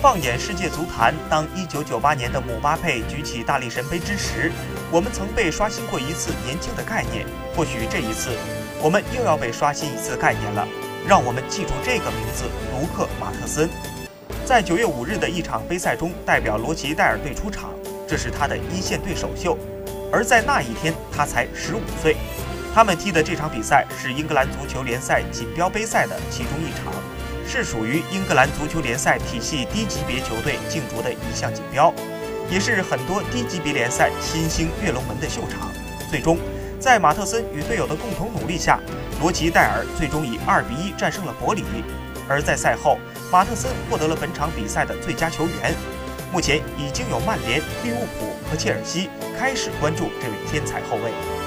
放眼世界足坛，当1998年的姆巴佩举起大力神杯之时，我们曾被刷新过一次年轻的概念。或许这一次，我们又要被刷新一次概念了。让我们记住这个名字——卢克·马特森。在9月5日的一场杯赛中，代表罗奇戴尔队出场，这是他的一线队首秀。而在那一天，他才15岁。他们踢的这场比赛是英格兰足球联赛锦标杯赛的其中一场。是属于英格兰足球联赛体系低级别球队竞逐的一项锦标，也是很多低级别联赛新星跃龙门的秀场。最终，在马特森与队友的共同努力下，罗齐戴尔最终以二比一战胜了伯里。而在赛后，马特森获得了本场比赛的最佳球员。目前已经有曼联、利物浦和切尔西开始关注这位天才后卫。